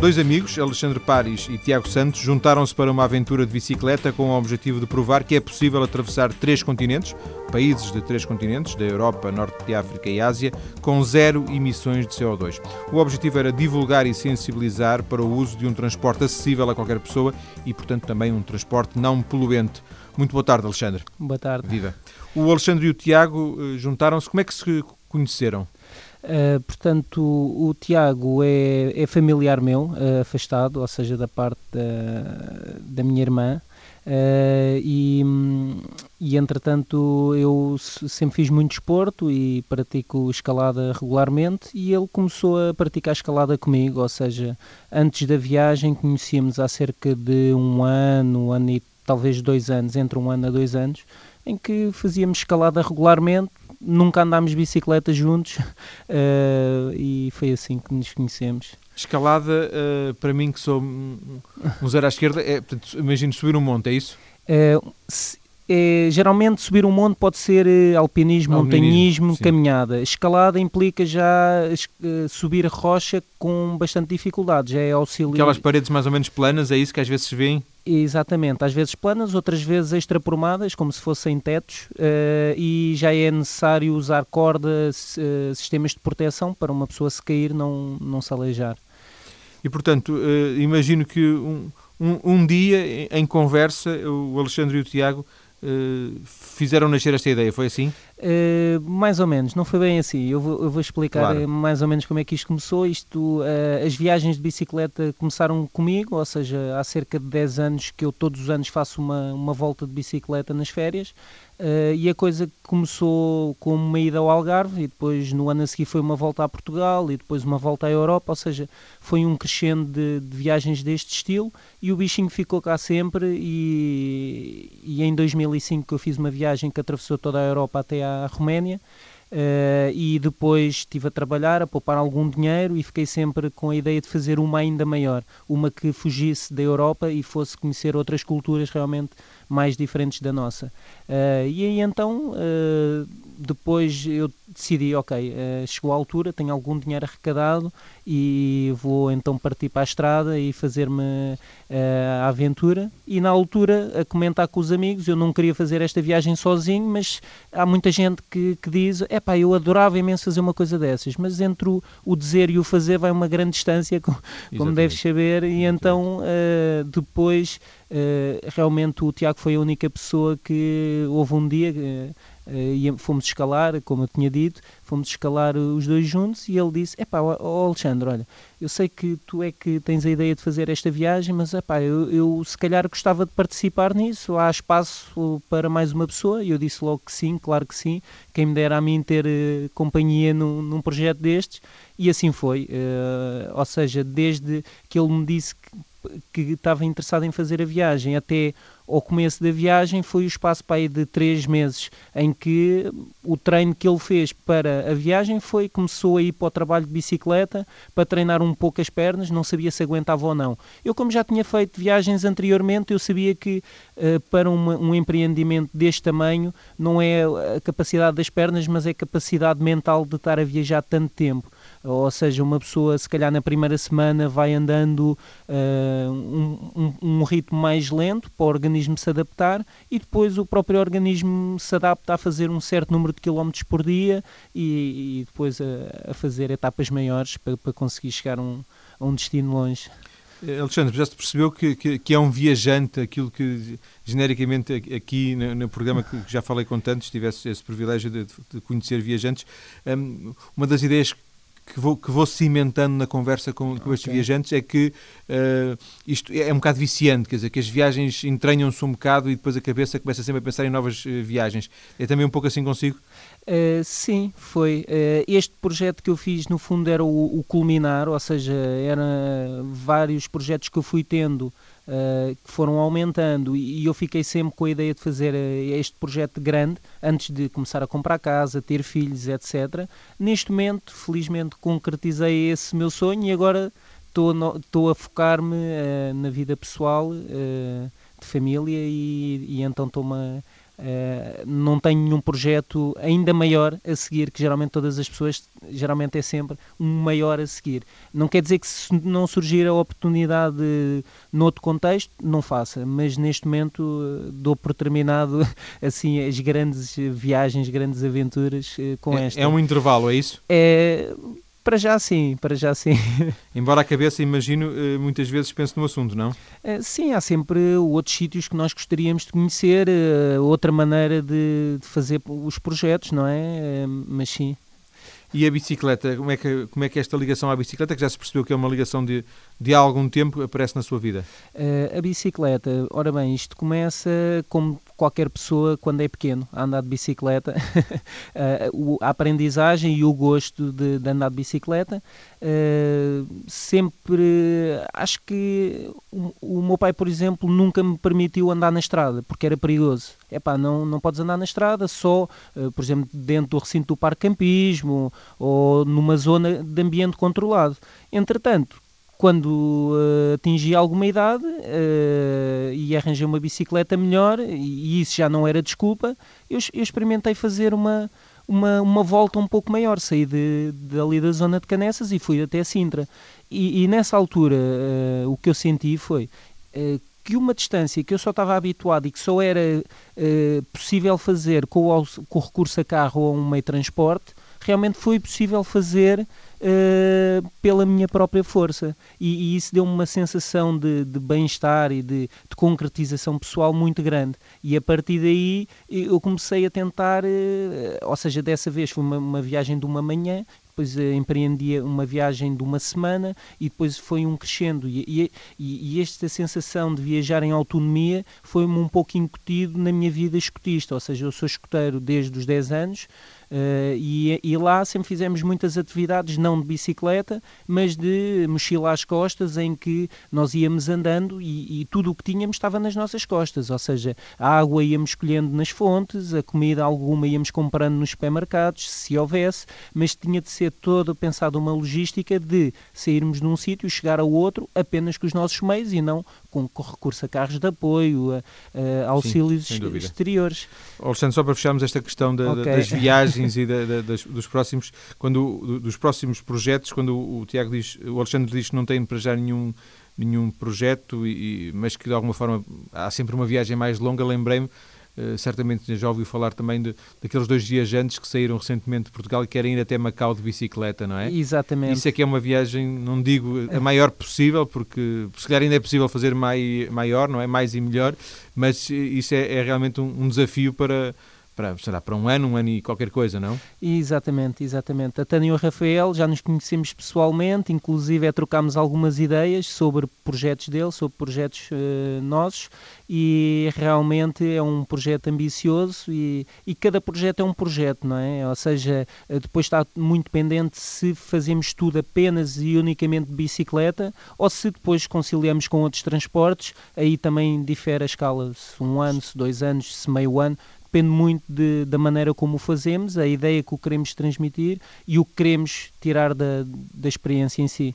Dois amigos, Alexandre Paris e Tiago Santos, juntaram-se para uma aventura de bicicleta com o objetivo de provar que é possível atravessar três continentes, países de três continentes, da Europa, Norte de África e Ásia, com zero emissões de CO2. O objetivo era divulgar e sensibilizar para o uso de um transporte acessível a qualquer pessoa e, portanto, também um transporte não poluente. Muito boa tarde, Alexandre. Boa tarde. Viva. O Alexandre e o Tiago eh, juntaram-se. Como é que se conheceram? Uh, portanto, o, Tiago é, é, familiar meu, uh, afastado, ou seja, da parte da, da minha irmã. Uh, e, e entretanto eu sempre fiz muito desporto e pratico escalada regularmente e ele começou a praticar escalada comigo, ou seja, antes da viagem conhecíamos há cerca de um ano, um ano e talvez dois anos, entre um ano a dois anos, em que fazíamos escalada regularmente, nunca andámos bicicleta juntos uh, e foi assim que nos conhecemos. Escalada, uh, para mim que sou um zero à esquerda, é, portanto, imagino subir um monte, é isso? Uh, é, geralmente subir um monte pode ser alpinismo, alpinismo montanhismo, sim. caminhada. Escalada implica já uh, subir rocha com bastante dificuldade, já é auxiliar. Aquelas paredes mais ou menos planas, é isso que às vezes se vêem? Exatamente, às vezes planas, outras vezes extrapromadas, como se fossem tetos, uh, e já é necessário usar cordas, uh, sistemas de proteção para uma pessoa se cair não, não se aleijar. E portanto, imagino que um, um, um, dia em conversa, o Alexandre e o Tiago fizeram nascer esta ideia, foi assim? Uh, mais ou menos, não foi bem assim. Eu vou, eu vou explicar claro. mais ou menos como é que isto começou. Isto, uh, as viagens de bicicleta começaram comigo, ou seja, há cerca de 10 anos que eu todos os anos faço uma, uma volta de bicicleta nas férias. Uh, e a coisa começou com uma ida ao Algarve e depois no ano a seguir foi uma volta a Portugal e depois uma volta à Europa, ou seja, foi um crescendo de, de viagens deste estilo e o bichinho ficou cá sempre e, e em 2005 que eu fiz uma viagem que atravessou toda a Europa até à Roménia Uh, e depois estive a trabalhar, a poupar algum dinheiro e fiquei sempre com a ideia de fazer uma ainda maior, uma que fugisse da Europa e fosse conhecer outras culturas realmente mais diferentes da nossa. Uh, e aí então, uh, depois eu decidi, ok, chegou a altura, tenho algum dinheiro arrecadado e vou então partir para a estrada e fazer-me a aventura. E na altura, a comentar com os amigos, eu não queria fazer esta viagem sozinho, mas há muita gente que, que diz, é pá, eu adorava imenso fazer uma coisa dessas, mas entre o, o dizer e o fazer vai uma grande distância, como, como deves saber, e então uh, depois uh, realmente o Tiago foi a única pessoa que houve um dia. Uh, fomos escalar, como eu tinha dito, fomos escalar os dois juntos e ele disse: Epá, oh Alexandre, olha, eu sei que tu é que tens a ideia de fazer esta viagem, mas epá, eu, eu se calhar gostava de participar nisso, há espaço para mais uma pessoa? E eu disse logo que sim, claro que sim, quem me dera a mim ter uh, companhia num, num, projeto destes, e assim foi. Uh, ou seja, desde que ele me disse que que estava interessado em fazer a viagem até ao começo da viagem foi o espaço para aí de três meses em que o treino que ele fez para a viagem foi começou a ir para o trabalho de bicicleta para treinar um pouco as pernas, não sabia se aguentava ou não. Eu como já tinha feito viagens anteriormente, eu sabia que uh, para um empreendimento deste tamanho não é a capacidade das pernas, mas é a capacidade mental de estar a viajar tanto tempo ou seja, uma pessoa se calhar na primeira semana vai andando uh, um, um, ritmo mais lento para o organismo se adaptar e depois o próprio organismo se adapta a fazer um certo número de quilómetros por dia e, e depois a, a, fazer etapas maiores para, para conseguir chegar um, a um destino longe. Eh, Alexandre, já se percebeu que, que, que, é um viajante, aquilo que genericamente aqui no, no programa que já falei com tantos, tivesse esse privilégio de, de conhecer viajantes. Um, uma das ideias que vou, que vou cimentando na conversa com, com estes viajantes é que uh, isto é um bocado viciante, quer dizer, que as viagens entranham-se um bocado e depois a cabeça começa sempre a pensar em novas uh, viagens. É também um pouco assim consigo? Uh, sim, foi. Este projeto que eu fiz, no fundo, era o, o culminar, ou seja, eram vários projetos que eu fui tendo uh, que foram aumentando e, eu fiquei sempre com a ideia de fazer uh, este projeto grande antes de começar a comprar casa, ter filhos, etc. Neste momento, felizmente, concretizei esse meu sonho e agora estou a focar-me uh, na vida pessoal, de família e, e então estou-me a Uh, não tenho nenhum projeto ainda maior a seguir, que geralmente todas as pessoas, geralmente é sempre um maior a seguir. Não quer dizer que se não surgir a oportunidade noutro contexto, não faça, mas neste momento uh, dou por terminado assim as grandes viagens, grandes aventuras uh, com é, esta. É um intervalo, é isso? É para já sim, para já sim. Embora a cabeça, imagino, eh, muitas vezes pense no assunto, não? Eh, sim, há sempre outros sítios que nós gostaríamos de conhecer, eh, outra maneira de, fazer os projetos, não é? Mas sim. E a bicicleta, como é, que, como é que esta ligação à bicicleta, que já se percebeu que é uma ligação de, de há algum tempo, aparece na sua vida? Uh, a bicicleta, ora bem, isto começa como qualquer pessoa quando é pequeno a andar de bicicleta, uh, a aprendizagem e o gosto de, de andar de bicicleta. Uh, sempre acho que o, o, meu pai, por exemplo, nunca me permitiu andar na estrada porque era perigoso. É pá, não, não podes andar na estrada só, por exemplo, dentro do recinto do parque campismo ou numa zona de ambiente controlado. Entretanto, quando uh, atingi alguma idade uh, e arranjei uma bicicleta melhor, e, isso já não era desculpa, eu, eu, experimentei fazer uma, uma, uma volta um pouco maior. Saí de, de ali da zona de Canessas e fui até Sintra. E, e nessa altura uh, o que eu senti foi que uma distância que eu só estava habituado e que só era possível fazer com o, com o recurso a carro ou a um meio de transporte, realmente foi possível fazer uh, pela minha própria força. E, e isso deu-me uma sensação de, de bem-estar e de, de, concretização pessoal muito grande. E a partir daí eu comecei a tentar, uh, ou seja, dessa vez foi uma, uma viagem de uma manhã, depois uh, empreendi uma viagem de uma semana e depois foi um crescendo. E, e, e esta sensação de viajar em autonomia foi-me um pouco incutido na minha vida escutista, ou seja, eu sou escuteiro desde os 10 anos. Uh, e, e, lá sempre fizemos muitas atividades, não de bicicleta, mas de mochila às costas, em que nós íamos andando e, e tudo o que tínhamos estava nas nossas costas, ou seja, a água íamos escolhendo nas fontes, a comida alguma íamos comprando nos supermercados, se houvesse, mas tinha de ser todo pensado uma logística de sairmos de um sítio chegar ao outro apenas com os nossos meios e não com, recurso a carros de apoio, a, a auxílios Sim, exteriores. Alexandre, só para fecharmos esta questão da, okay. das viagens e da, da, das, dos próximos, quando dos próximos projetos, quando o, o Tiago diz, o Alexandre diz que não tem para já nenhum nenhum projeto, e, mas que de alguma forma há sempre uma viagem mais longa, lembrei-me Uh, certamente já ouviu falar também de, daqueles dois viajantes que saíram recentemente de Portugal e querem ir até Macau de bicicleta, não é? Exatamente. Isso é que é uma viagem, não digo a maior possível, porque se calhar ainda é possível fazer mai, maior, não é? Mais e melhor, mas isso é, é realmente um, um desafio para, para, será para um ano, um ano e qualquer coisa, não? Exatamente, exatamente. A Tânia e o Rafael já nos conhecemos pessoalmente, inclusive é trocámos algumas ideias sobre projetos dele, sobre projetos uh, nossos e realmente é um projeto ambicioso e, e cada projeto é um projeto, não é? Ou seja, eh, depois está muito pendente se fazemos tudo apenas e unicamente de bicicleta ou se depois conciliamos com outros transportes, aí também difere a escala, se um ano, se dois anos, se meio ano, depende muito de, da maneira como o fazemos, a ideia que o queremos transmitir e o que queremos tirar da, da experiência em si.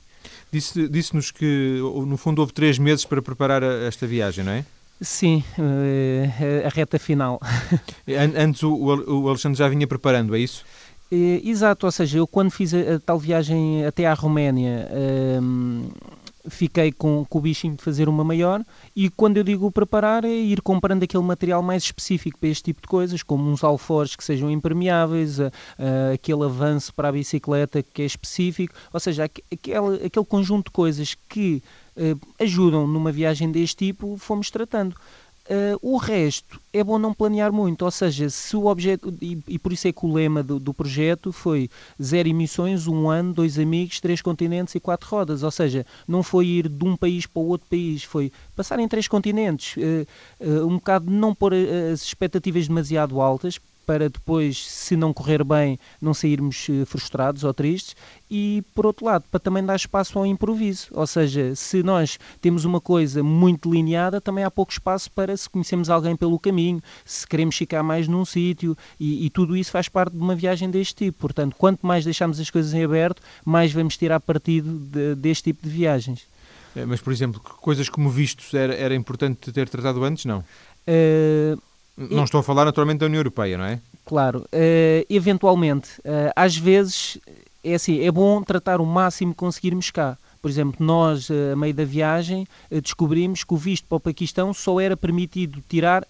Disse-nos disse que, no fundo, houve três meses para preparar esta viagem, não é? Sim, eh, a reta final. Antes o, Alexandre já vinha preparando, é isso? Exato, ou seja, eu quando fiz a, a tal viagem até à Roménia, ehm, fiquei com, com, o bichinho de fazer uma maior e quando eu digo preparar é ir comprando aquele material mais específico para este tipo de coisas, como uns alforjes que sejam impermeáveis, a, a, aquele avanço para a bicicleta que é específico, ou seja, aquele, aquele conjunto de coisas que uh, ajudam numa viagem deste tipo, fomos tratando. Uh, o resto é bom não planear muito, ou seja, se o objeto, e, e por isso é que o lema do, do, projeto foi zero emissões, um ano, dois amigos, três continentes e quatro rodas, ou seja, não foi ir de um país para o outro país, foi passar em três continentes, uh, uh, um bocado não pôr as expectativas demasiado altas, para depois, se não correr bem, não sairmos eh, frustrados ou tristes, e por outro lado, para também dar espaço ao improviso. Ou seja, se nós temos uma coisa muito delineada, também há pouco espaço para se conhecemos alguém pelo caminho, se queremos ficar mais num sítio, e, e, tudo isso faz parte de uma viagem deste tipo. Portanto, quanto mais deixamos as coisas em aberto, mais vamos tirar partido de, deste tipo de viagens. É, mas, por exemplo, coisas como vistos era, era importante ter tratado antes, não? Uh, Não estou a falar naturalmente da União Europeia, não é? Claro. Uh, eventualmente, uh, às vezes, é assim, é bom tratar o máximo que conseguirmos cá. Por exemplo, nós, a meio da viagem, descobrimos que o visto para o Paquistão só era permitido tirar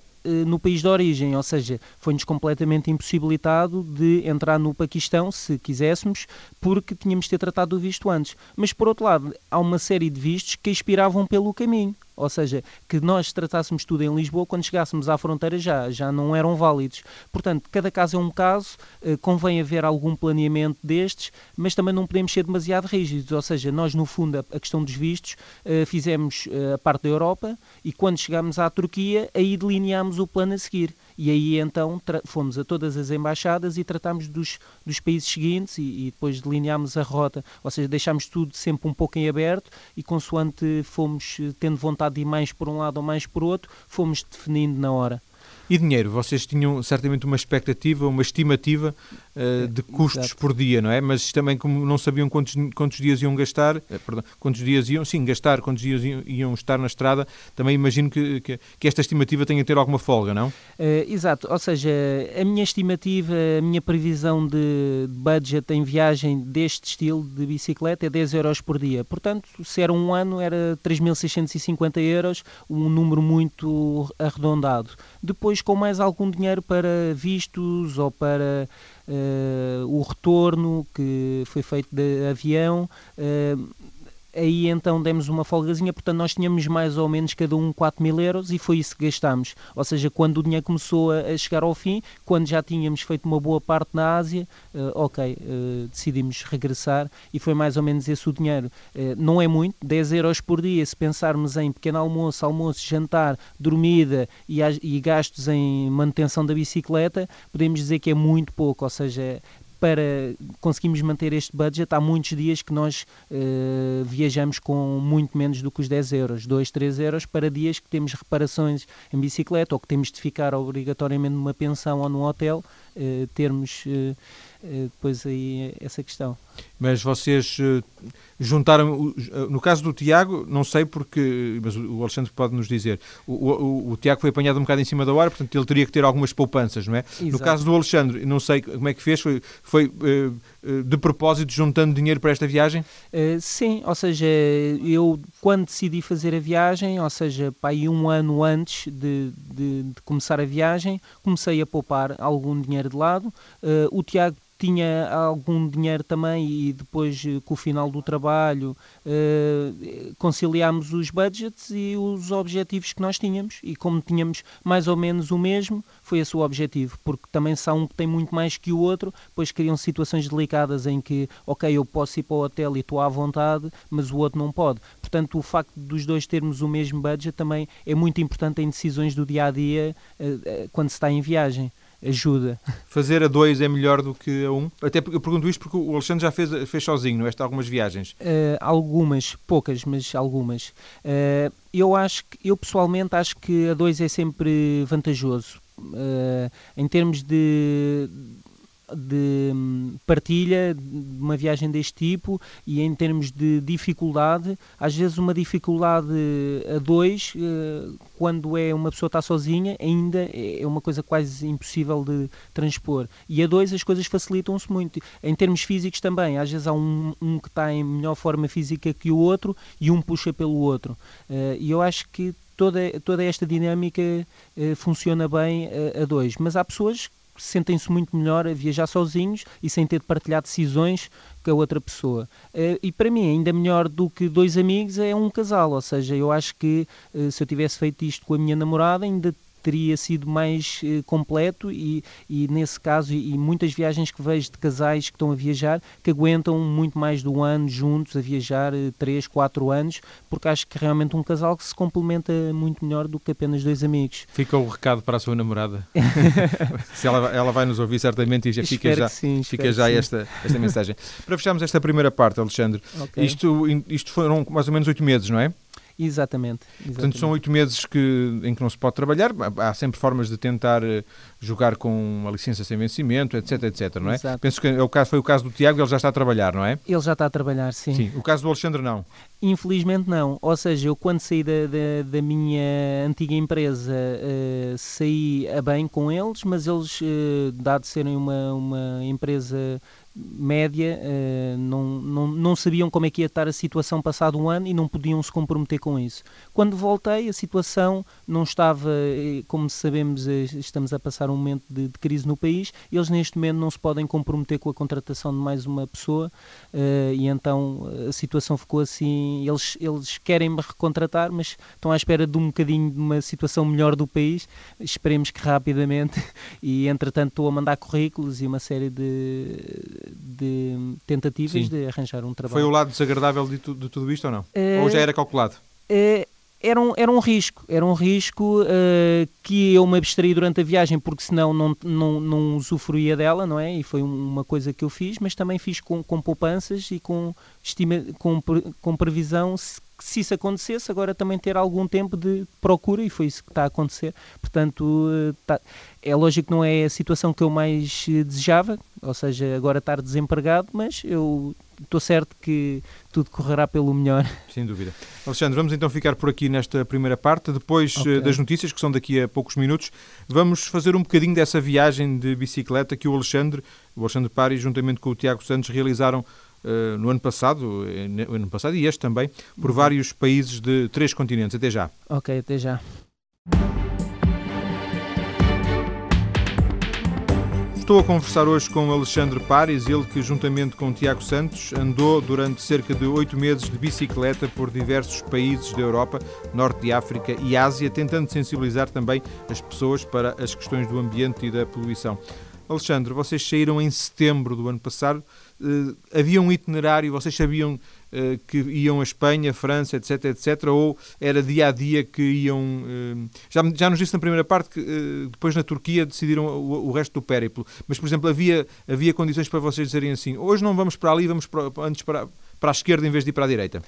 no país de origem, ou seja, foi-nos completamente impossibilitado de entrar no Paquistão, se quiséssemos, porque tínhamos de ter tratado o visto antes. Mas, por outro lado, há uma série de vistos que expiravam pelo caminho. Ou seja, que nós tratássemos tudo em Lisboa, quando chegássemos à fronteira já, já não eram válidos. Portanto, cada caso é um caso, eh, convém haver algum planeamento destes, mas também não podemos ser demasiado rígidos. Ou seja, nós, no fundo, a, questão dos vistos, eh, fizemos eh, a parte da Europa e quando chegámos à Turquia, aí delineámos o plano a seguir. E aí então fomos a todas as embaixadas e tratámos dos, dos países seguintes e, e, depois delineámos a rota, ou seja, deixámos tudo sempre um pouco em aberto e consoante fomos eh, tendo vontade de ir mais por um lado ou mais por outro, fomos definindo na hora. E dinheiro? Vocês tinham certamente uma expectativa, uma estimativa uh, de custos Exato. por dia, não é? Mas também como não sabiam quantos, quantos dias iam gastar, uh, perdão, quantos dias iam, sim, gastar, quantos dias iam, iam estar na estrada, também imagino que, que, que, esta estimativa tenha que ter alguma folga, não? Uh, exato, ou seja, a minha estimativa, a minha previsão de budget em viagem deste estilo de bicicleta é 10 euros por dia. Portanto, se era um ano, era 3.650 euros, um número muito arredondado. Depois, com mais algum dinheiro para vistos ou para o retorno que foi feito de avião, uh, aí então demos uma folgazinha, portanto nós tínhamos mais ou menos cada um 4 mil euros e foi isso que gastámos. Ou seja, quando o dinheiro começou a, chegar ao fim, quando já tínhamos feito uma boa parte na Ásia, uh, ok, uh, decidimos regressar e foi mais ou menos esse o dinheiro. Uh, não é muito, 10 euros por dia, se pensarmos em pequeno almoço, almoço, jantar, dormida e, e gastos em manutenção da bicicleta, podemos dizer que é muito pouco, ou seja, para conseguirmos manter este budget, há muitos dias que nós uh, viajamos com muito menos do que os 10 euros, 2, 3 euros, para dias que temos reparações em bicicleta ou que temos de ficar obrigatoriamente numa pensão ou num hotel, uh, termos uh, depois aí essa questão. Mas vocês juntaram, no caso do Tiago, não sei porque, mas o Alexandre pode nos dizer, o, o, o, Tiago foi apanhado um bocado em cima da hora, portanto ele teria que ter algumas poupanças, não é? Exato. No caso do Alexandre, não sei como é que fez, foi, foi de propósito juntando dinheiro para esta viagem? Uh, sim, ou seja, eu quando decidi fazer a viagem, ou seja, para aí um ano antes de, de, de começar a viagem, comecei a poupar algum dinheiro de lado. Uh, o Tiago tinha algum dinheiro também e depois eh, com o final do trabalho uh, conciliámos os budgets e os objetivos que nós tínhamos. E como tínhamos mais ou menos o mesmo foi esse o objetivo. Porque também se há um que tem muito mais que o outro depois criam situações delicadas em que ok eu posso ir para o hotel e estou à vontade mas o outro não pode. Portanto o facto dos dois termos o mesmo budget também é muito importante em decisões do dia a dia uh, quando se está em viagem ajuda. Fazer a dois é melhor do que a um? Até eu pergunto isto porque o Alexandre já fez, fez sozinho, não é? algumas viagens. Uh, algumas, poucas, mas algumas. Uh, eu acho que, eu pessoalmente acho que a dois é sempre vantajoso. Uh, em termos de de hum, partilha de uma viagem deste tipo e em termos de dificuldade, às vezes uma dificuldade a dois, eh, quando é uma pessoa está sozinha, ainda é uma coisa quase impossível de transpor. E a dois as coisas facilitam-se muito. Em termos físicos também, às vezes há um, um que está em melhor forma física que o outro e um puxa pelo outro. Eh, e eu acho que toda, toda esta dinâmica eh, funciona bem a dois. Mas há pessoas sentem-se muito melhor a viajar sozinhos e sem ter de partilhar decisões com a outra pessoa. Eh, e para mim, ainda melhor do que dois amigos é um casal, ou seja, eu acho que eh, se eu tivesse feito isto com a minha namorada, ainda teria sido mais uh, completo e, e nesse caso e, e, muitas viagens que vejo de casais que estão a viajar que aguentam muito mais de um ano juntos a viajar uh, três, quatro anos porque acho que realmente um casal que se complementa muito melhor do que apenas dois amigos. Fica o recado para a sua namorada. Se ela, ela vai nos ouvir certamente e já fica já, sim, fica já esta, esta mensagem. Para fecharmos esta primeira parte, Alexandre, okay. isto, isto foram mais ou menos oito meses, não é? Exatamente, exatamente. Portanto, são oito meses que, em que não se pode trabalhar. Há sempre formas de tentar eh, jogar com uma licença sem vencimento, etc, etc, não é? Exato. Penso que é o caso, foi o caso do Tiago, ele já está a trabalhar, não é? Ele já está a trabalhar, sim. Sim, o caso do Alexandre não. Infelizmente não. Ou seja, eu quando saí da, da, da minha antiga empresa uh, saí a bem com eles, mas eles, uh, dado serem uma, uma empresa média, uh, não, não, não sabiam como é que ia estar a situação passado um ano e não podiam se comprometer com isso. Quando voltei, a situação não estava, como sabemos, estamos a passar um momento de, de, crise no país, eles neste momento não se podem comprometer com a contratação de mais uma pessoa uh, e então a situação ficou assim, eles, eles querem me recontratar, mas estão à espera de um bocadinho de uma situação melhor do país, esperemos que rapidamente, e entretanto estou a mandar currículos e uma série de de tentativas Sim. de arranjar um trabalho. Foi o lado desagradável de, tu, de tudo isto ou não? Uh, ou já era calculado? Uh, era um, era um risco, era um risco uh, que eu me abstraí durante a viagem porque senão não, não, não usufruía dela, não é? E foi uma coisa que eu fiz, mas também fiz com, com poupanças e com, estima, com, com previsão se, se isso acontecesse, agora também ter algum tempo de procura e foi isso que está a acontecer. Portanto, tá, é lógico que não é a situação que eu mais desejava, ou seja, agora estar desempregado, mas eu estou certo que tudo correrá pelo melhor. Sem dúvida. Alexandre, vamos então ficar por aqui nesta primeira parte. Depois okay. das notícias, que são daqui a poucos minutos, vamos fazer um bocadinho dessa viagem de bicicleta que o Alexandre, o Alexandre Pari, juntamente com o Tiago Santos, realizaram uh, no ano passado, eh, no ano passado e este também, por uhum. vários países de três continentes. Até já. Ok, até já. Estou a conversar hoje com Alexandre Pares, ele que, juntamente com Tiago Santos, andou durante cerca de oito meses de bicicleta por diversos países da Europa, Norte de África e Ásia, tentando sensibilizar também as pessoas para as questões do ambiente e da poluição. Alexandre, vocês saíram em setembro do ano passado. Uh, havia um itinerário, vocês sabiam uh, que iam a Espanha, França, etc, etc, ou era dia a dia que iam... Uh, já, já nos disse na primeira parte que depois na Turquia decidiram o, o, resto do périplo, mas, por exemplo, havia, havia condições para vocês dizerem assim, hoje não vamos para ali, vamos para, antes para, para a esquerda em vez de ir para a direita?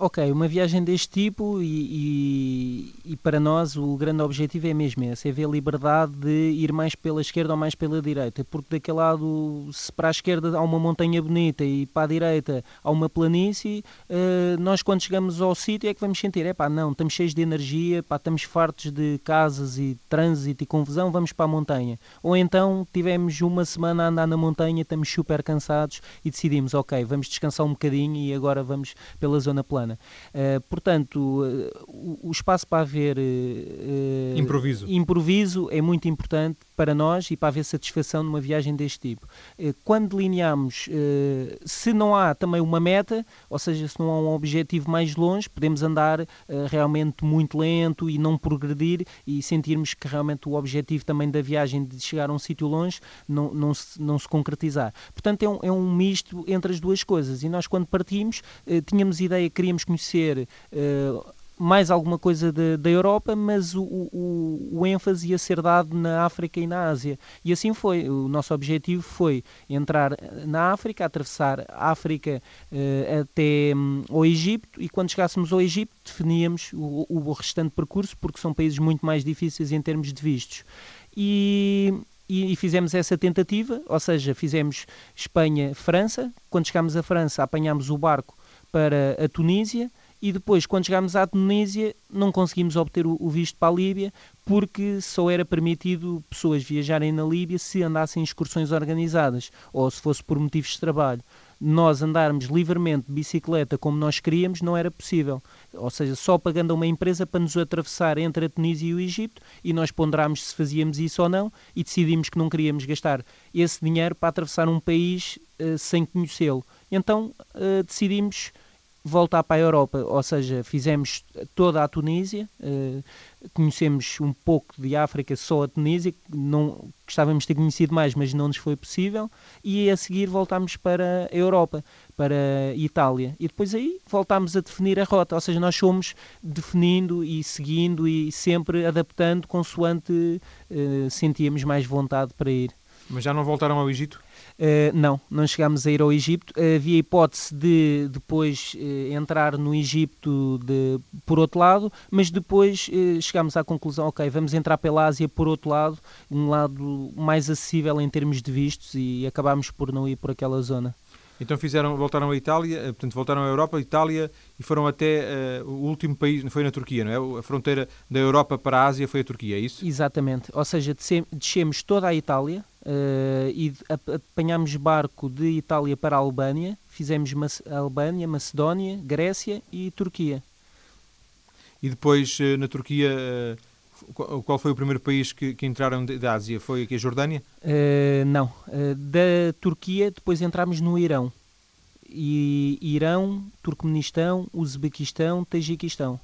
Ok, uma viagem deste tipo e, e, e, para nós o grande objetivo é mesmo esse, é ver a liberdade de ir mais pela esquerda ou mais pela direita, porque daquele lado, se para a esquerda há uma montanha bonita e para a direita há uma planície, uh, nós quando chegamos ao sítio é que vamos sentir, é pá, não, estamos cheios de energia, pá, estamos fartos de casas e trânsito e confusão, vamos para a montanha. Ou então tivemos uma semana a andar na montanha, estamos super cansados e decidimos, ok, vamos descansar um bocadinho e agora vamos pela pela zona plana. Uh, portanto, uh, o, o, espaço para haver uh, improviso. improviso é muito importante para nós e para haver satisfação numa viagem deste tipo. quando delineamos, se não há também uma meta, ou seja, se não há um objetivo mais longe, podemos andar realmente muito lento e não progredir e sentirmos que realmente o objetivo também da viagem de chegar a um sítio longe não, não, se, não se concretizar. Portanto, é um, é um misto entre as duas coisas. E nós, quando partimos, tínhamos ideia que queríamos conhecer uh, mais alguma coisa da Europa, mas o, o, o, ênfase ia ser dado na África e na Ásia. E assim foi. O nosso objetivo foi entrar na África, atravessar a África uh, até um, ao Egito, e quando chegássemos ao Egito, definíamos o, o restante percurso, porque são países muito mais difíceis em termos de vistos. E, e, fizemos essa tentativa, ou seja, fizemos Espanha-França. Quando chegámos a França, apanhámos o barco para a Tunísia e depois, quando chegámos à Tunísia, não conseguimos obter o, visto para a Líbia porque só era permitido pessoas viajarem na Líbia se andassem em excursões organizadas ou se fosse por motivos de trabalho. Nós andarmos livremente de bicicleta como nós queríamos não era possível. Ou seja, só pagando a uma empresa para nos atravessar entre a Tunísia e o Egito e nós ponderámos se fazíamos isso ou não e decidimos que não queríamos gastar esse dinheiro para atravessar um país uh, sem conhecê-lo. Então uh, decidimos voltar para a Europa, ou seja, fizemos toda a Tunísia, uh, conhecemos um pouco de África, só a Tunísia, não gostávamos de ter conhecido mais, mas não nos foi possível, e a seguir voltámos para a Europa, para a Itália, e depois aí voltámos a definir a rota, ou seja, nós fomos definindo e seguindo e sempre adaptando consoante uh, sentíamos mais vontade para ir. Mas já não voltaram ao Egito? Uh, não, não chegámos a ir ao Egito. Uh, havia hipótese de depois uh, entrar no Egito de, por outro lado, mas depois chegámos à conclusão: ok, vamos entrar pela Ásia por outro lado, um lado mais acessível em termos de vistos, e acabámos por não ir por aquela zona. Então fizeram, voltaram à Itália, eh, portanto voltaram à Europa, Itália e foram até uh, o último país, foi na Turquia, não é? A fronteira da Europa para a Ásia foi a Turquia, é isso? Exatamente, ou seja, descemos toda a Itália uh, e apanhámos barco de Itália para a Albânia, fizemos a Albânia, Macedónia, Grécia e Turquia. E depois na Turquia qual foi o primeiro país que, que entraram da Ásia? Foi aqui a Jordânia? Uh, não. Uh, da Turquia, depois entramos no Irão. E Irão, Turcomenistão, Uzbequistão, Tajiquistão,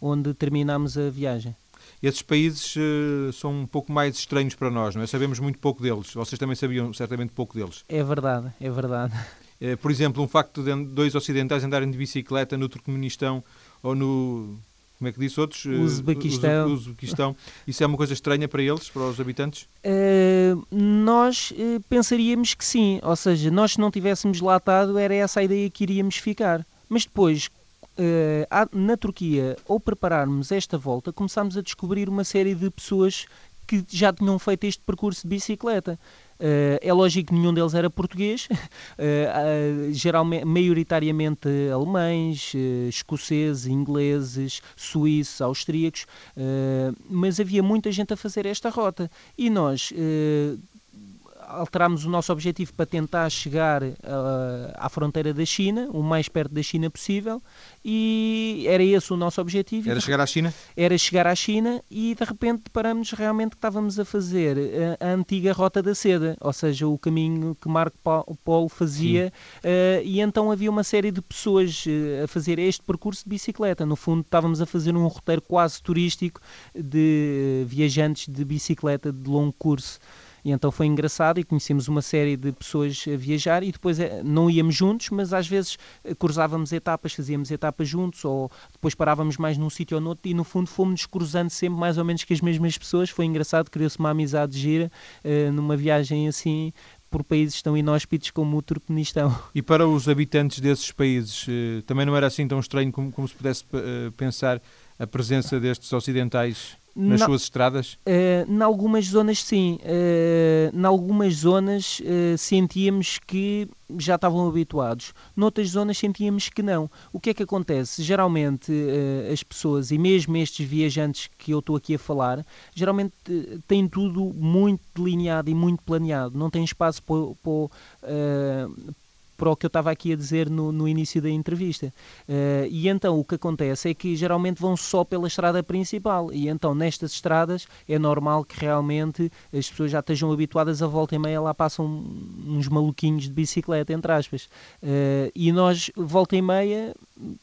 onde terminámos a viagem. Esses países uh, são um pouco mais estranhos para nós, não é? Sabemos muito pouco deles. Vocês também sabiam certamente pouco deles. É verdade, é verdade. por exemplo, um facto de dois ocidentais andarem de bicicleta no Turcomenistão ou no como é que disse outros? Uzbequistão. Uzbequistão. Isso é uma coisa estranha para eles, para os habitantes? Uh, nós uh, pensaríamos que sim. Ou seja, nós se não tivéssemos lá estado, era essa a ideia que iríamos ficar. Mas depois, uh, na Turquia, ao prepararmos esta volta, começámos a descobrir uma série de pessoas que já tinham feito este percurso de bicicleta. Uh, é lógico que nenhum deles era português, uh, uh, geralmente, maioritariamente alemães, escoceses, ingleses, suíços, austríacos, mas havia muita gente a fazer esta rota. E nós alterámos o nosso objetivo para tentar chegar uh, à fronteira da China, o mais perto da China possível, e era esse o nosso objetivo. Era chegar à China? Era chegar à China e de repente paramos realmente que estávamos a fazer a, a antiga Rota da Seda, ou seja, o caminho que Marco Polo fazia, uh, e então havia uma série de pessoas a fazer este percurso de bicicleta. No fundo, estávamos a fazer um roteiro quase turístico de viajantes de bicicleta de longo curso. E então foi engraçado e conhecemos uma série de pessoas a viajar e depois eh, não íamos juntos, mas às vezes eh, cruzávamos etapas, fazíamos etapas juntos ou depois parávamos mais num sítio ou noutro e no fundo fomos cruzando sempre mais ou menos com as mesmas pessoas. Foi engraçado, criou-se uma amizade gira uh, numa viagem assim por países tão inóspitos como o Turcomenistão. E para os habitantes desses países, também não era assim tão estranho como, como se pudesse pensar a presença destes ocidentais nas na, suas estradas? Uh, em algumas zonas sim. Uh, em algumas zonas uh, sentíamos que já estavam habituados. Noutras zonas sentíamos que não. O que é que acontece? Geralmente uh, as pessoas, e mesmo estes viajantes que eu estou aqui a falar, geralmente uh, têm tudo muito delineado e muito planeado. Não tem espaço para, para, o que eu estava aqui a dizer no, no início da entrevista. Uh, e então o que acontece é que geralmente vão só pela estrada principal, e então nestas estradas é normal que realmente as pessoas já estejam habituadas a volta e meia lá passam uns maluquinhos de bicicleta, entre aspas. Uh, e nós, volta e meia,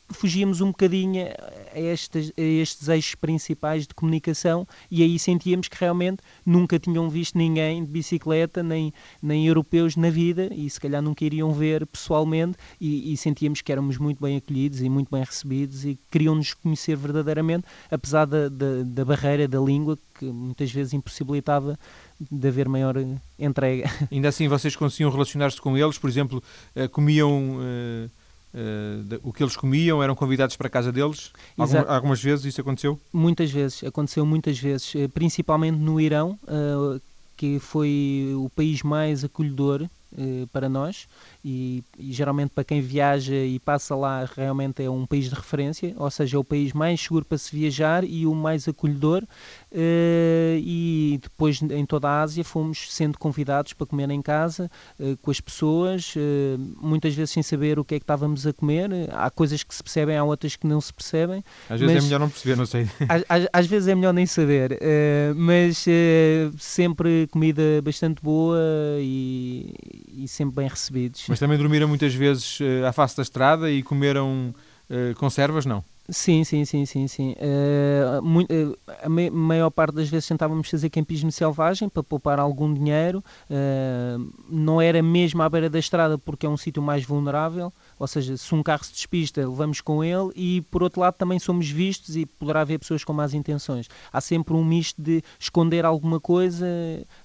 fugíamos um bocadinho a estes, a estes eixos principais de comunicação e aí sentíamos que realmente nunca tinham visto ninguém de bicicleta, nem, nem europeus na vida e se calhar nunca iriam ver pessoalmente e, e sentíamos que éramos muito bem acolhidos e muito bem recebidos e queriam-nos conhecer verdadeiramente, apesar da, da, da barreira da língua que muitas vezes impossibilitava de haver maior entrega. Ainda assim, vocês conseguiam relacionar-se com eles? Por exemplo, eh, comiam... Uh Uh, o que eles comiam, eram convidados para a casa deles? Algum, algumas vezes isso aconteceu? Muitas vezes, aconteceu muitas vezes, eh, principalmente no Irão, uh, que foi o país mais acolhedor uh, para nós e, e, geralmente para quem viaja e passa lá realmente é um país de referência, ou seja, é o país mais seguro para se viajar e o mais acolhedor. Uh, e depois em toda a Ásia fomos sendo convidados para comer em casa uh, com as pessoas, muitas vezes sem saber o que é que estávamos a comer. Há coisas que se percebem, há outras que não se percebem. Às vezes é é melhor não perceber, não sei. Às, às, às vezes é melhor nem saber, mas sempre comida bastante boa e, e sempre bem recebidos. Mas também dormiram muitas vezes uh, à face da estrada e comeram uh, conservas, não? Sim, sim, sim, sim, sim. Uh, muito, uh, a maior parte das vezes tentávamos fazer campismo selvagem para poupar algum dinheiro. Uh, não era mesmo à beira da estrada porque é um sítio mais vulnerável. Ou seja, se um carro se despista, levamos com ele e, por outro lado, também somos vistos e poderá haver pessoas com más intenções. Há sempre um misto de esconder alguma coisa,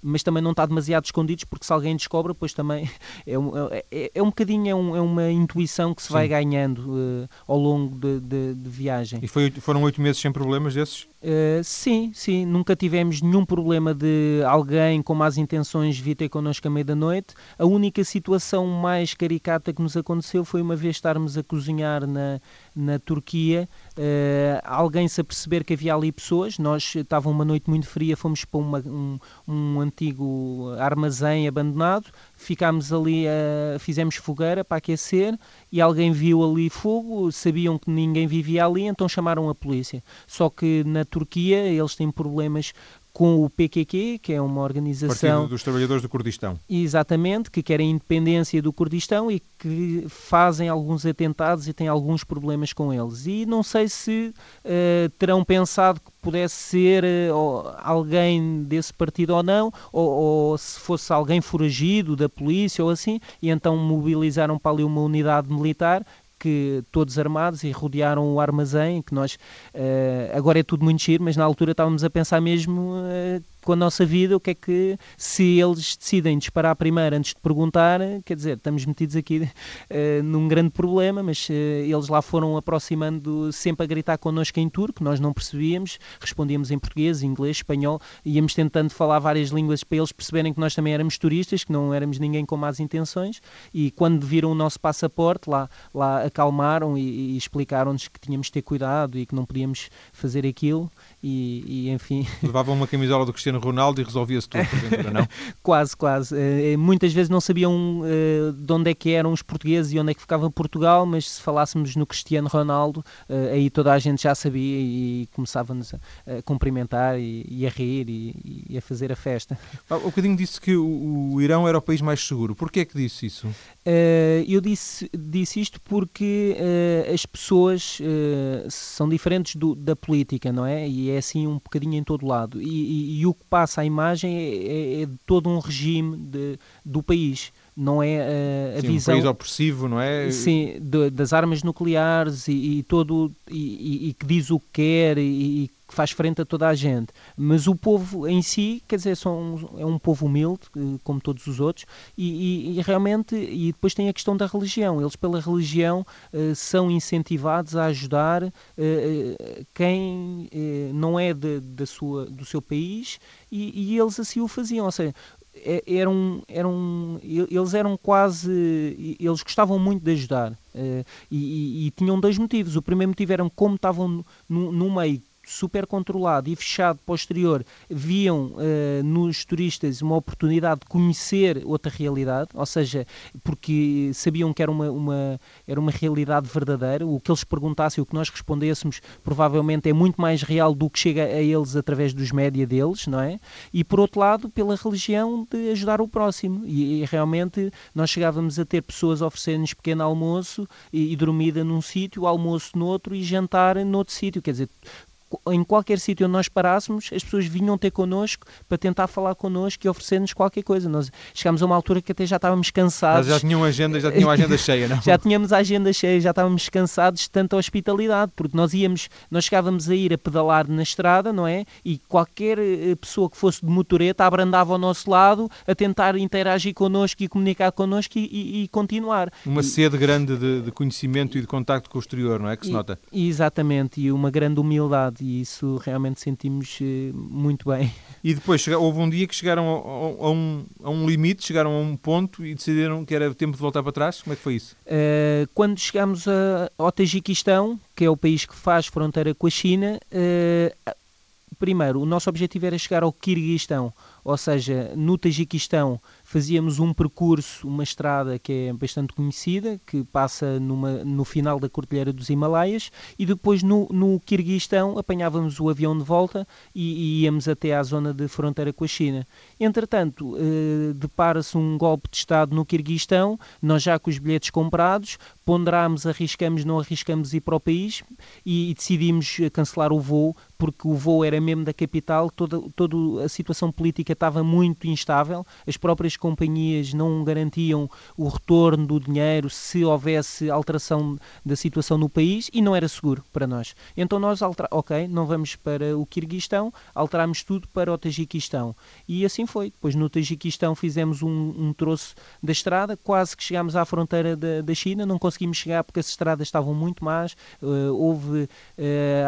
mas também não está demasiado escondidos, porque se alguém descobre, depois também é um, é, é, é um bocadinho, é, um, é, uma intuição que se Sim. vai ganhando uh, ao longo de, de, de, viagem. E foi, foram oito meses sem problemas desses? Uh, sim, sim, nunca tivemos nenhum problema de alguém com más intenções vir ter connosco à meia da noite. A única situação mais caricata que nos aconteceu foi uma vez estarmos a cozinhar na, na Turquia, uh, alguém se aperceber que havia ali pessoas. Nós estava uma noite muito fria, fomos para uma, um, um antigo armazém abandonado, ficámos ali, uh, fizemos fogueira para aquecer e alguém viu ali fogo, sabiam que ninguém vivia ali, então chamaram a polícia. Só que na Turquia eles têm problemas com o PQQ, que é uma organização... Partido dos Trabalhadores do Kurdistão. Exatamente, que querem a independência do Kurdistão e que fazem alguns atentados e têm alguns problemas com eles. E não sei se uh, terão pensado que pudesse ser uh, alguém desse partido ou não, ou, ou, se fosse alguém foragido da polícia ou assim, e então mobilizaram para ali uma unidade militar que todos armados e rodearam o armazém, que nós uh, agora é tudo muito giro, mas na altura estávamos a pensar mesmo uh, com a nossa vida, o que é que, se eles decidem disparar primeiro antes de perguntar, quer dizer, estamos metidos aqui uh, num grande problema, mas uh, eles lá foram aproximando sempre a gritar connosco em turco, nós não percebíamos, respondíamos em português, inglês, espanhol, íamos tentando falar várias línguas para eles perceberem que nós também éramos turistas, que não éramos ninguém com más intenções, e quando viram o nosso passaporte, lá, lá acalmaram e, e explicaram-nos que tínhamos de ter cuidado e que não podíamos fazer aquilo, e, e enfim... Levavam uma camisola do Cristiano Ronaldo e resolvia-se tudo, porventura, não? quase, quase. Uh, muitas vezes não sabiam uh, de onde é que eram os portugueses e onde é que ficava Portugal, mas se falássemos no Cristiano Ronaldo, uh, aí toda a gente já sabia e começava-nos a, a, cumprimentar e, e a rir e, e, a fazer a festa. Ah, um bocadinho disse que o, o, Irão era o país mais seguro. Porquê é que disse isso? Eu disse, disse isto porque as pessoas são diferentes do, da política, não é? E é assim um bocadinho em todo lado. E, e o que passa a imagem é, é, é de todo um regime de, do país não é uh, a sim, visão um país opressivo, não é? Sim, de, das armas nucleares e, e todo e, e, que diz o que quer e, que faz frente a toda a gente. Mas o povo em si, quer dizer, são, é um povo humilde, eh, como todos os outros, e, e, e realmente, e depois tem a questão da religião. Eles, pela religião, uh, são incentivados a ajudar uh, quem não é de, da sua, do seu país, e, e eles assim o faziam. Ou seja, eram, eram, eles eram quase. Eles gostavam muito de ajudar. Uh, e, e, e, tinham dois motivos. O primeiro motivo era como estavam no meio super controlado e fechado posterior, viam uh, nos turistas uma oportunidade de conhecer outra realidade, ou seja, porque sabiam que era uma, uma, era uma realidade verdadeira, o que eles perguntassem, o que nós respondêssemos, provavelmente é muito mais real do que chega a eles através dos média deles, não é? E por outro lado, pela religião de ajudar o próximo. E, e realmente nós chegávamos a ter pessoas oferecendo-nos pequeno almoço e, e dormida num sítio, almoço noutro e jantar noutro sítio. Quer dizer, em qualquer sítio onde nós parássemos, as pessoas vinham ter connosco para tentar falar connosco e oferecer-nos qualquer coisa. Nós chegámos a uma altura que até já estávamos cansados. Mas já tinham agenda, já tinham a agenda cheia, não? já tínhamos a agenda cheia, já estávamos cansados de tanta hospitalidade, porque nós íamos, nós chegávamos a ir a pedalar na estrada, não é? E qualquer eh, pessoa que fosse de motoreta abrandava ao nosso lado a tentar interagir connosco e comunicar connosco e, e, e continuar. Uma e, sede grande de, de, conhecimento e de contacto com o exterior, não é? Que se nota. Exatamente, e uma grande humildade e isso realmente sentimos eh, muito bem. E depois houve um dia que chegaram a, a, um, a um limite, chegaram a um ponto e decidiram que era tempo de voltar para trás? Como é que foi isso? Uh, quando chegámos a, ao Tajiquistão, que é o país que faz fronteira com a China, uh, primeiro, o nosso objetivo era chegar ao Kirguistão, ou seja, no Tajiquistão fazíamos um percurso, uma estrada que é bastante conhecida, que passa numa, no final da Cordilheira dos Himalaias, e depois no, no Quirguistão apanhávamos o avião de volta e, e íamos até à zona de fronteira com a China. Entretanto, eh, depara-se um golpe de Estado no Quirguistão, nós já com os bilhetes comprados, ponderámos, arriscamos, não arriscamos ir para o país e, e decidimos cancelar o voo porque o voo era mesmo da capital, toda, toda a situação política estava muito instável, as próprias companhias não garantiam o retorno do dinheiro se houvesse alteração da situação no país e não era seguro para nós. Então nós, ok, não vamos para o Quirguistão, alterámos tudo para o Tajiquistão. E assim foi. Depois no Tajiquistão fizemos um, um troço da estrada, quase que chegámos à fronteira da, da China, não conseguimos chegar porque as estradas estavam muito más, uh, houve uh,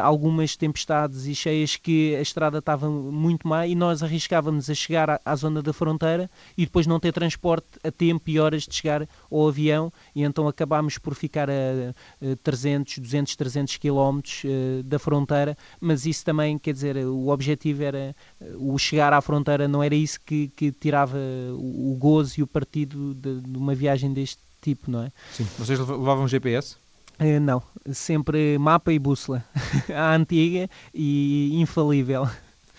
algumas tempestades e cheias que a estrada estava muito má e nós arriscávamos a chegar à, à, zona da fronteira e depois não ter transporte a tempo e horas de chegar ao avião e então acabámos por ficar a, a 300, 200, 300 quilómetros uh, da fronteira, mas isso também, quer dizer, o objetivo era o chegar à fronteira, não era isso que, que tirava o, o gozo e o partido de, de uma viagem deste tipo, não é? Sim. Vocês levavam GPS? Uh, não, sempre mapa e bússola. a antiga e infalível.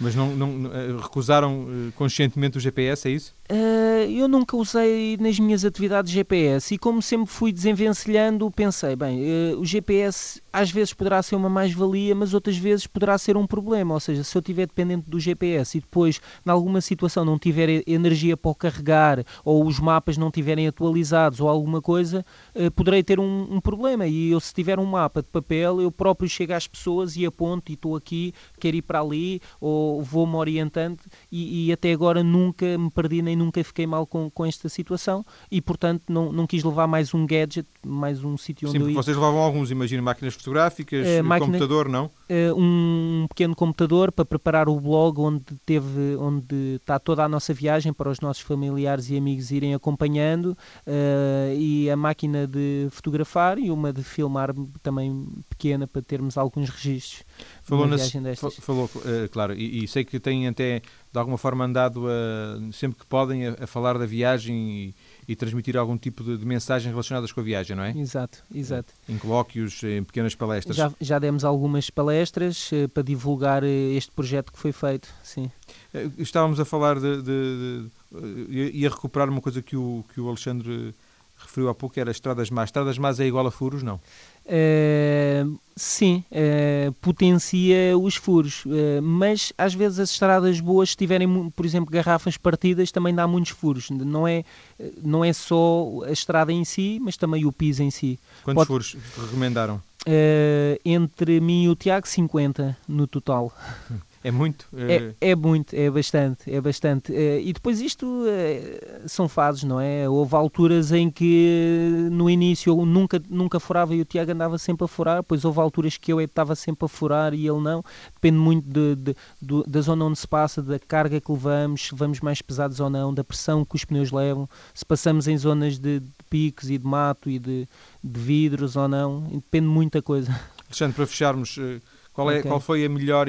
Mas não, não eh, recusaram eh, conscientemente o GPS, é isso? Uh, eu nunca usei nas minhas atividades GPS e como sempre fui desenvencilhando, pensei, bem, uh, o GPS às vezes poderá ser uma mais-valia, mas outras vezes poderá ser um problema. Ou seja, se eu estiver dependente do GPS e depois, em alguma situação, não tiver energia para o carregar ou os mapas não estiverem atualizados ou alguma coisa, uh, poderei ter um, um, problema. E eu, se tiver um mapa de papel, eu próprio chego às pessoas e aponto e estou aqui, quero ir para ali ou vou-me orientando e, e até agora nunca me perdi nem nunca fiquei mal com, com esta situação e, portanto, não, não quis levar mais um gadget, mais um sítio onde Sim, eu vocês levavam alguns, imagino, máquinas fotográficas, uh, máquina, computador, não? Uh, um pequeno computador para preparar o blog onde teve, onde está toda a nossa viagem para os nossos familiares e amigos irem acompanhando uh, e a máquina de fotografar e uma de filmar também pequena para termos alguns registros. Falou, nas, falou claro, e, e, sei que têm até de alguma forma andado a, sempre que podem a, a falar da viagem e, e transmitir algum tipo de, de, mensagens relacionadas com a viagem, não é? Exato, exato. Em colóquios, em pequenas palestras. Já, já demos algumas palestras uh, para divulgar uh, este projeto que foi feito, sim. Uh, estávamos a falar de, de, de, e a recuperar uma coisa que o, que o Alexandre referiu há pouco, era estradas más. Estradas más é igual a furos, não? Uh, sim, uh, potencia os furos, uh, mas às vezes as estradas boas, se tiverem, por exemplo, garrafas partidas, também dá muitos furos. Não é, não é só a estrada em si, mas também o piso em si. Quantos Pode... furos recomendaram? entre mim e o Tiago, 50 no total. É muito? É, é, é muito, é bastante, é bastante. Eh, e depois isto eh, são fases, não é? Houve alturas em que no início eu nunca, nunca furava e o Tiago andava sempre a furar, depois houve alturas que eu estava sempre a furar e ele não. Depende muito de, de, de, da zona onde se passa, da carga que levamos, se vamos mais pesados ou não, da pressão que os pneus levam, se passamos em zonas de, picos e de mato e de, vidros ou não, depende de muita coisa. Alexandre, para fecharmos, qual, é, okay. qual foi a melhor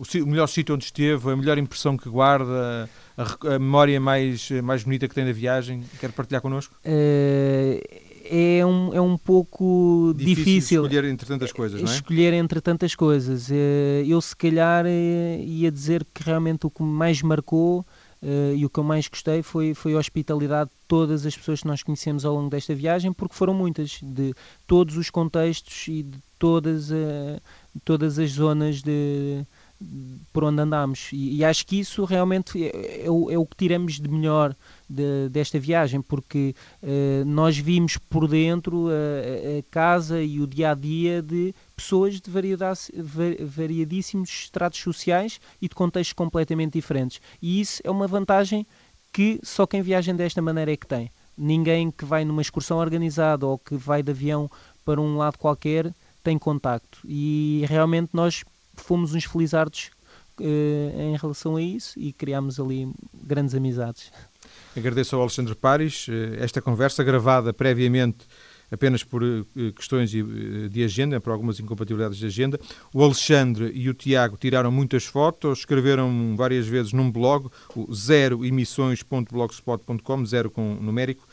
o, melhor sítio onde esteve, a melhor impressão que guarda, a, a, memória mais, mais bonita que tem da viagem? Quer partilhar connosco? Uh, é, um, é um pouco difícil, difícil, escolher entre tantas coisas, não é? Escolher entre tantas coisas. Uh, eu, se calhar, uh, ia dizer que realmente o que mais marcou Uh, e o que eu mais gostei foi, foi a hospitalidade de todas as pessoas que nós conhecemos ao longo desta viagem, porque foram muitas, de todos os contextos e de todas, uh, todas as zonas de, por onde andamos. E, e, acho que isso realmente é, é, o, é o, que tiramos de melhor de, desta viagem, porque uh, nós vimos por dentro a, a, casa e o dia a dia de pessoas de variadíssimos estratos sociais e de contextos completamente diferentes. E isso é uma vantagem que só quem viaja desta maneira é que tem. Ninguém que vai numa excursão organizada ou que vai de avião para um lado qualquer tem contacto. E realmente nós fomos uns felizardos uh, em relação a isso e criámos ali grandes amizades. Agradeço ao Alexandre Pares eh, esta conversa gravada previamente apenas por questões de agenda, por algumas incompatibilidades de agenda. O Alexandre e o Tiago tiraram muitas fotos, escreveram várias vezes num blog, o zeroemissões.blogspot.com, zero com numérico.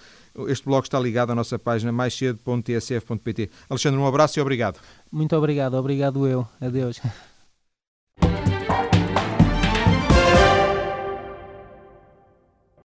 Este blog está ligado à nossa página maiscedo.tsf.pt. Alexandre, um abraço e obrigado. Muito obrigado, obrigado eu. Adeus.